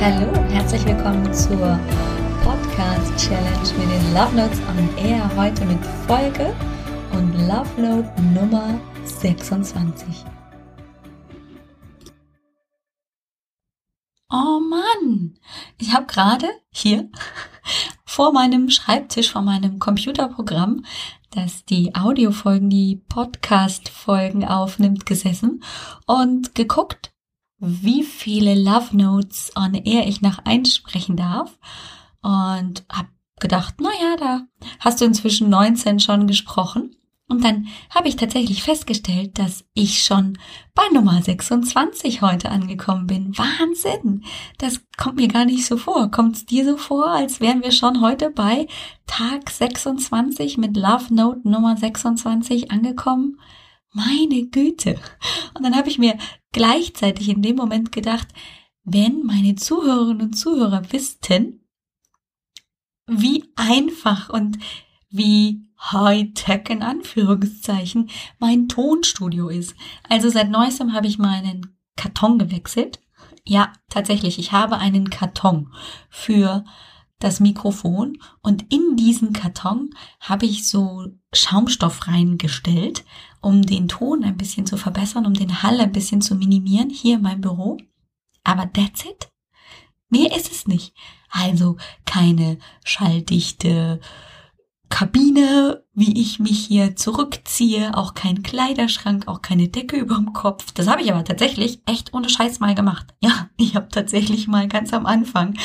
Hallo und herzlich willkommen zur Podcast Challenge mit den Love Notes on Air. Heute mit Folge und Love Note Nummer 26. Oh Mann, ich habe gerade hier vor meinem Schreibtisch, vor meinem Computerprogramm, das die Audiofolgen, die Podcast-Folgen aufnimmt, gesessen und geguckt, wie viele Love Notes on Air ich noch einsprechen darf und habe gedacht, na ja, da hast du inzwischen 19 schon gesprochen. Und dann habe ich tatsächlich festgestellt, dass ich schon bei Nummer 26 heute angekommen bin. Wahnsinn! Das kommt mir gar nicht so vor. Kommt es dir so vor, als wären wir schon heute bei Tag 26 mit Love Note Nummer 26 angekommen? Meine Güte. Und dann habe ich mir gleichzeitig in dem Moment gedacht, wenn meine Zuhörerinnen und Zuhörer wüssten, wie einfach und wie Hightech in Anführungszeichen mein Tonstudio ist. Also seit neuestem habe ich meinen Karton gewechselt. Ja, tatsächlich, ich habe einen Karton für das Mikrofon und in diesen Karton habe ich so Schaumstoff reingestellt, um den Ton ein bisschen zu verbessern, um den Hall ein bisschen zu minimieren hier in meinem Büro. Aber that's it. Mehr ist es nicht. Also keine schalldichte Kabine, wie ich mich hier zurückziehe, auch kein Kleiderschrank, auch keine Decke überm Kopf. Das habe ich aber tatsächlich echt ohne Scheiß mal gemacht. Ja, ich habe tatsächlich mal ganz am Anfang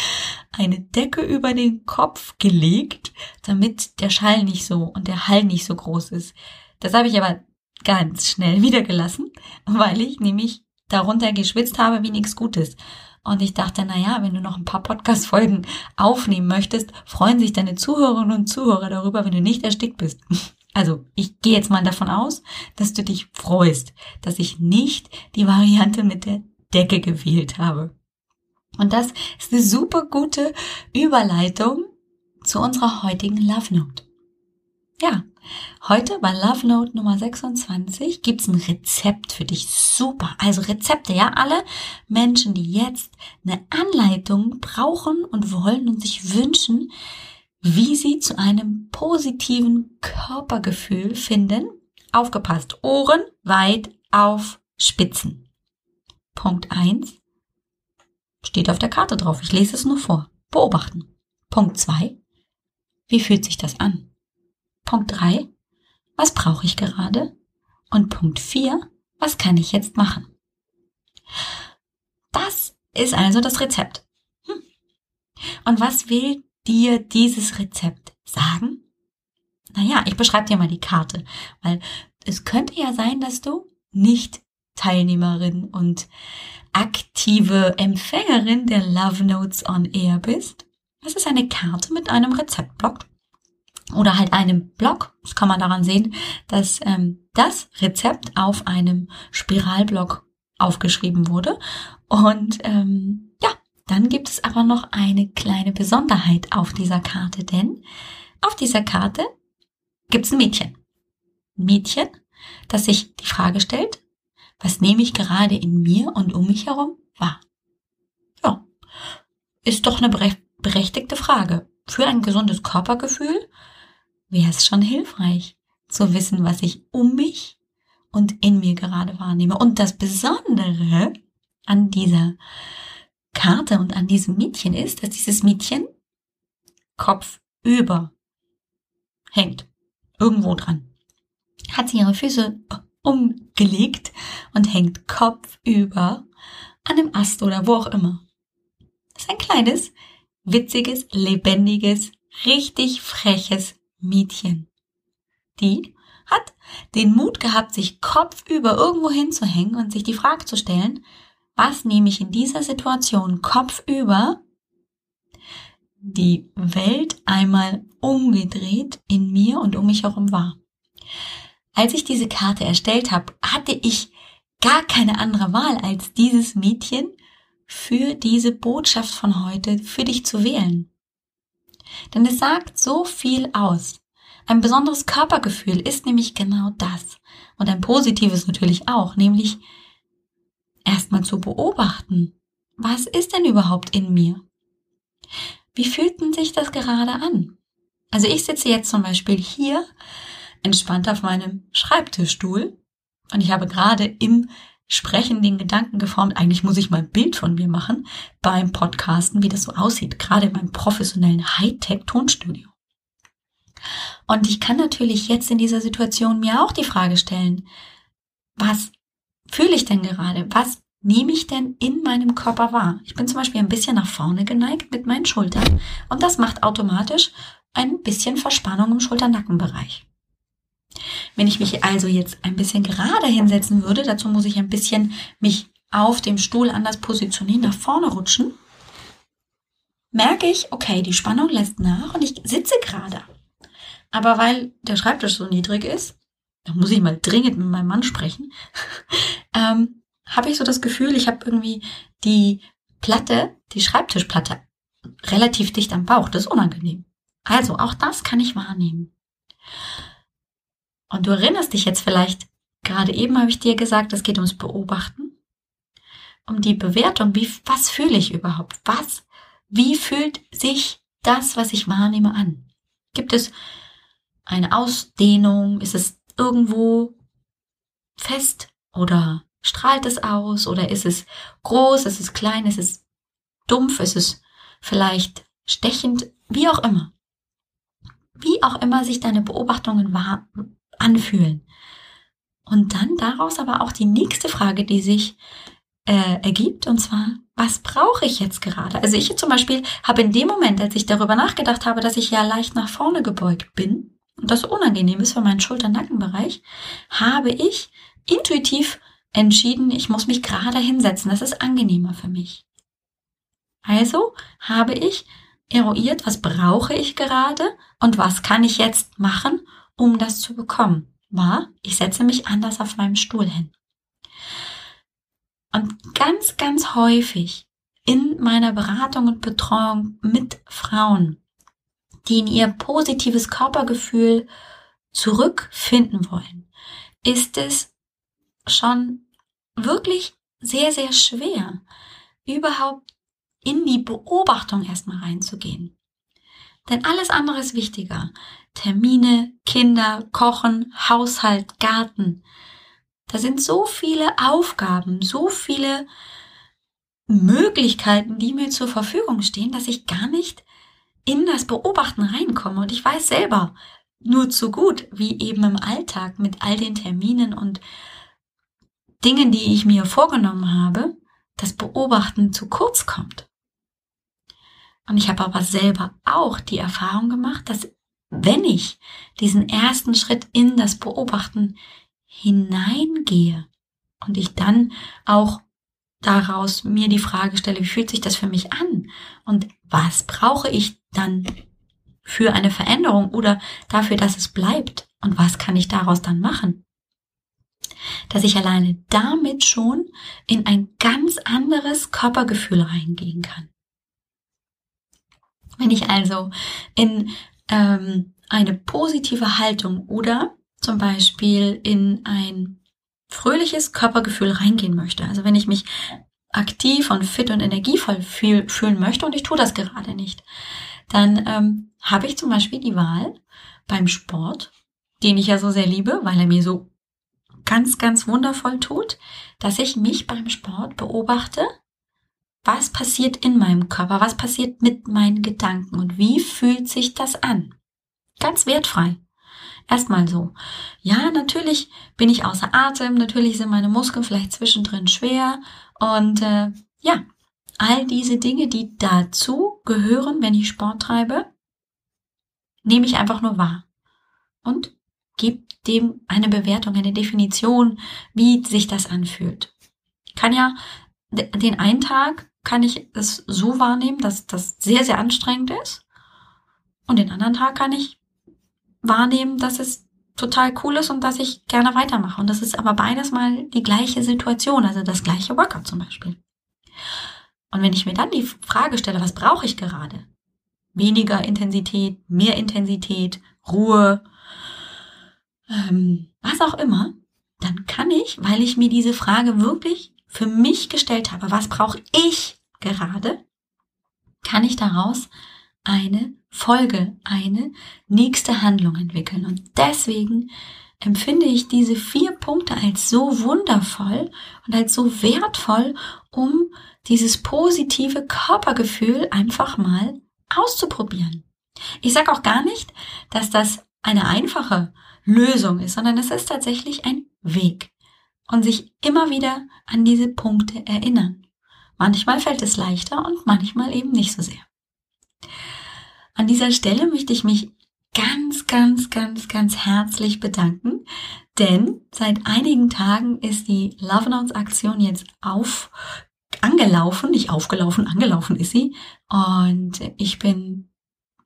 eine Decke über den Kopf gelegt, damit der Schall nicht so und der Hall nicht so groß ist. Das habe ich aber ganz schnell wieder gelassen, weil ich nämlich darunter geschwitzt habe wie nichts Gutes. Und ich dachte, na ja, wenn du noch ein paar Podcast-Folgen aufnehmen möchtest, freuen sich deine Zuhörerinnen und Zuhörer darüber, wenn du nicht erstickt bist. Also, ich gehe jetzt mal davon aus, dass du dich freust, dass ich nicht die Variante mit der Decke gewählt habe. Und das ist eine super gute Überleitung zu unserer heutigen Love Note. Ja, heute bei Love Note Nummer 26 gibt's ein Rezept für dich. Super. Also Rezepte, ja. Alle Menschen, die jetzt eine Anleitung brauchen und wollen und sich wünschen, wie sie zu einem positiven Körpergefühl finden. Aufgepasst. Ohren weit auf Spitzen. Punkt eins Steht auf der Karte drauf. Ich lese es nur vor. Beobachten. Punkt zwei Wie fühlt sich das an? Punkt drei: Was brauche ich gerade? Und Punkt vier: Was kann ich jetzt machen? Das ist also das Rezept. Hm. Und was will dir dieses Rezept sagen? Naja, ich beschreibe dir mal die Karte, weil es könnte ja sein, dass du nicht Teilnehmerin und aktive Empfängerin der Love Notes on Air bist. Das ist eine Karte mit einem Rezeptblock oder halt einem Block. Das kann man daran sehen, dass ähm, das Rezept auf einem Spiralblock aufgeschrieben wurde. Und ähm, ja, dann gibt es aber noch eine kleine Besonderheit auf dieser Karte, denn auf dieser Karte gibt es ein Mädchen. Ein Mädchen, das sich die Frage stellt, was nehme ich gerade in mir und um mich herum wahr? Ja, ist doch eine berechtigte Frage. Für ein gesundes Körpergefühl wäre es schon hilfreich zu wissen, was ich um mich und in mir gerade wahrnehme. Und das Besondere an dieser Karte und an diesem Mädchen ist, dass dieses Mädchen Kopf über hängt. Irgendwo dran. Hat sie ihre Füße umgelegt und hängt kopfüber an dem Ast oder wo auch immer. Das ist ein kleines, witziges, lebendiges, richtig freches Mädchen. Die hat den Mut gehabt, sich kopfüber irgendwo hinzuhängen und sich die Frage zu stellen, was nehme ich in dieser Situation kopfüber die Welt einmal umgedreht in mir und um mich herum wahr. Als ich diese Karte erstellt habe, hatte ich gar keine andere Wahl, als dieses Mädchen für diese Botschaft von heute für dich zu wählen. Denn es sagt so viel aus. Ein besonderes Körpergefühl ist nämlich genau das. Und ein positives natürlich auch, nämlich erstmal zu beobachten, was ist denn überhaupt in mir? Wie fühlt denn sich das gerade an? Also ich sitze jetzt zum Beispiel hier entspannt auf meinem Schreibtischstuhl und ich habe gerade im Sprechen den Gedanken geformt, eigentlich muss ich mal ein Bild von mir machen beim Podcasten, wie das so aussieht, gerade in meinem professionellen Hightech-Tonstudio. Und ich kann natürlich jetzt in dieser Situation mir auch die Frage stellen, was fühle ich denn gerade? Was nehme ich denn in meinem Körper wahr? Ich bin zum Beispiel ein bisschen nach vorne geneigt mit meinen Schultern und das macht automatisch ein bisschen Verspannung im Schulternackenbereich. Wenn ich mich also jetzt ein bisschen gerade hinsetzen würde, dazu muss ich ein bisschen mich auf dem Stuhl anders positionieren, nach vorne rutschen, merke ich, okay, die Spannung lässt nach und ich sitze gerade. Aber weil der Schreibtisch so niedrig ist, da muss ich mal dringend mit meinem Mann sprechen, ähm, habe ich so das Gefühl, ich habe irgendwie die Platte, die Schreibtischplatte, relativ dicht am Bauch. Das ist unangenehm. Also auch das kann ich wahrnehmen. Und du erinnerst dich jetzt vielleicht, gerade eben habe ich dir gesagt, es geht ums Beobachten, um die Bewertung, wie, was fühle ich überhaupt? Was, wie fühlt sich das, was ich wahrnehme, an? Gibt es eine Ausdehnung? Ist es irgendwo fest oder strahlt es aus oder ist es groß, ist es klein, ist es dumpf, ist es vielleicht stechend, wie auch immer. Wie auch immer sich deine Beobachtungen wahr anfühlen. Und dann daraus aber auch die nächste Frage, die sich äh, ergibt, und zwar, was brauche ich jetzt gerade? Also ich zum Beispiel habe in dem Moment, als ich darüber nachgedacht habe, dass ich ja leicht nach vorne gebeugt bin und das unangenehm ist für meinen Schulter-Nackenbereich, habe ich intuitiv entschieden, ich muss mich gerade hinsetzen. Das ist angenehmer für mich. Also habe ich eruiert, was brauche ich gerade und was kann ich jetzt machen, um das zu bekommen, war, ich setze mich anders auf meinem Stuhl hin. Und ganz, ganz häufig in meiner Beratung und Betreuung mit Frauen, die in ihr positives Körpergefühl zurückfinden wollen, ist es schon wirklich sehr, sehr schwer, überhaupt in die Beobachtung erstmal reinzugehen. Denn alles andere ist wichtiger. Termine, Kinder, Kochen, Haushalt, Garten. Da sind so viele Aufgaben, so viele Möglichkeiten, die mir zur Verfügung stehen, dass ich gar nicht in das Beobachten reinkomme. Und ich weiß selber nur zu gut, wie eben im Alltag mit all den Terminen und Dingen, die ich mir vorgenommen habe, das Beobachten zu kurz kommt. Und ich habe aber selber auch die Erfahrung gemacht, dass wenn ich diesen ersten Schritt in das Beobachten hineingehe und ich dann auch daraus mir die Frage stelle, wie fühlt sich das für mich an und was brauche ich dann für eine Veränderung oder dafür, dass es bleibt und was kann ich daraus dann machen? Dass ich alleine damit schon in ein ganz anderes Körpergefühl reingehen kann. Wenn ich also in ähm, eine positive Haltung oder zum Beispiel in ein fröhliches Körpergefühl reingehen möchte, also wenn ich mich aktiv und fit und energievoll fühl, fühlen möchte und ich tue das gerade nicht, dann ähm, habe ich zum Beispiel die Wahl beim Sport, den ich ja so sehr liebe, weil er mir so ganz, ganz wundervoll tut, dass ich mich beim Sport beobachte was passiert in meinem Körper? Was passiert mit meinen Gedanken? Und wie fühlt sich das an? Ganz wertfrei. Erstmal so. Ja, natürlich bin ich außer Atem, natürlich sind meine Muskeln vielleicht zwischendrin schwer und äh, ja, all diese Dinge, die dazu gehören, wenn ich Sport treibe, nehme ich einfach nur wahr und gebe dem eine Bewertung, eine Definition, wie sich das anfühlt. Kann ja den einen Tag kann ich es so wahrnehmen, dass das sehr, sehr anstrengend ist. Und den anderen Tag kann ich wahrnehmen, dass es total cool ist und dass ich gerne weitermache. Und das ist aber beides mal die gleiche Situation, also das gleiche Workout zum Beispiel. Und wenn ich mir dann die Frage stelle, was brauche ich gerade? Weniger Intensität, mehr Intensität, Ruhe, ähm, was auch immer, dann kann ich, weil ich mir diese Frage wirklich für mich gestellt habe, was brauche ich gerade, kann ich daraus eine Folge, eine nächste Handlung entwickeln. Und deswegen empfinde ich diese vier Punkte als so wundervoll und als so wertvoll, um dieses positive Körpergefühl einfach mal auszuprobieren. Ich sage auch gar nicht, dass das eine einfache Lösung ist, sondern es ist tatsächlich ein Weg und sich immer wieder an diese Punkte erinnern. Manchmal fällt es leichter und manchmal eben nicht so sehr. An dieser Stelle möchte ich mich ganz, ganz, ganz, ganz herzlich bedanken, denn seit einigen Tagen ist die Love Notes Aktion jetzt auf angelaufen, nicht aufgelaufen, angelaufen ist sie und ich bin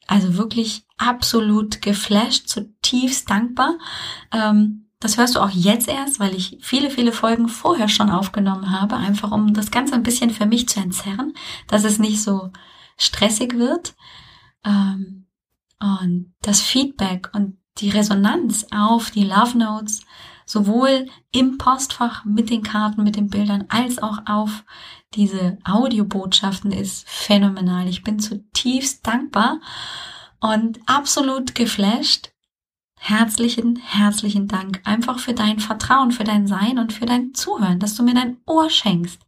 also wirklich absolut geflasht, zutiefst dankbar. Ähm, das hörst du auch jetzt erst, weil ich viele, viele Folgen vorher schon aufgenommen habe, einfach um das Ganze ein bisschen für mich zu entzerren, dass es nicht so stressig wird. Ähm, und das Feedback und die Resonanz auf die Love Notes, sowohl im Postfach mit den Karten, mit den Bildern, als auch auf diese Audiobotschaften ist phänomenal. Ich bin zutiefst dankbar und absolut geflasht. Herzlichen, herzlichen Dank einfach für dein Vertrauen, für dein Sein und für dein Zuhören, dass du mir dein Ohr schenkst.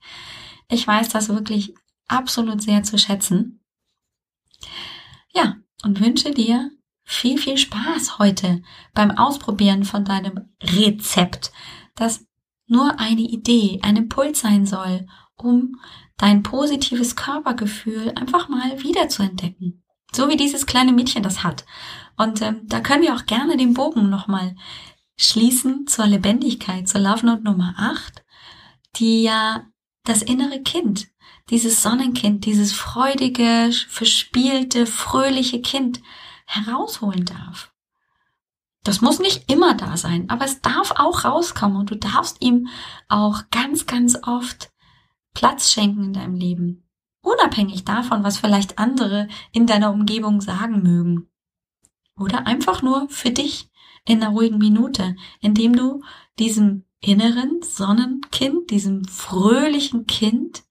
Ich weiß das wirklich absolut sehr zu schätzen. Ja, und wünsche dir viel, viel Spaß heute beim Ausprobieren von deinem Rezept, das nur eine Idee, ein Impuls sein soll, um dein positives Körpergefühl einfach mal wiederzuentdecken. So wie dieses kleine Mädchen das hat. Und ähm, da können wir auch gerne den Bogen nochmal schließen zur Lebendigkeit, zur Love Note Nummer 8, die ja das innere Kind, dieses Sonnenkind, dieses freudige, verspielte, fröhliche Kind herausholen darf. Das muss nicht immer da sein, aber es darf auch rauskommen und du darfst ihm auch ganz, ganz oft Platz schenken in deinem Leben. Unabhängig davon, was vielleicht andere in deiner Umgebung sagen mögen. Oder einfach nur für dich in einer ruhigen Minute, indem du diesem inneren Sonnenkind, diesem fröhlichen Kind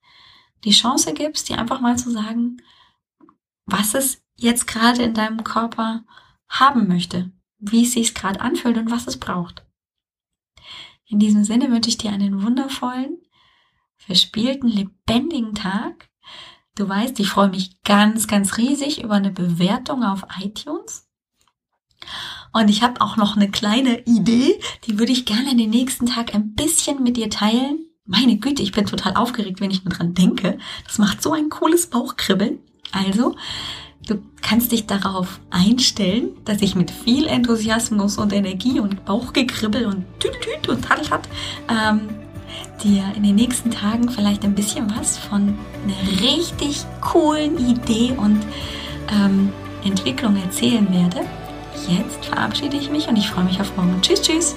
die Chance gibst, dir einfach mal zu sagen, was es jetzt gerade in deinem Körper haben möchte, wie es sich gerade anfühlt und was es braucht. In diesem Sinne wünsche ich dir einen wundervollen, verspielten, lebendigen Tag. Du weißt, ich freue mich ganz, ganz riesig über eine Bewertung auf iTunes. Und ich habe auch noch eine kleine Idee, die würde ich gerne den nächsten Tag ein bisschen mit dir teilen. Meine Güte, ich bin total aufgeregt, wenn ich nur dran denke. Das macht so ein cooles Bauchkribbeln. Also, du kannst dich darauf einstellen, dass ich mit viel Enthusiasmus und Energie und Bauchgekribbel und Tütüt und Tadeltat ähm, dir in den nächsten Tagen vielleicht ein bisschen was von einer richtig coolen Idee und ähm, Entwicklung erzählen werde. Jetzt verabschiede ich mich und ich freue mich auf morgen. Tschüss, tschüss.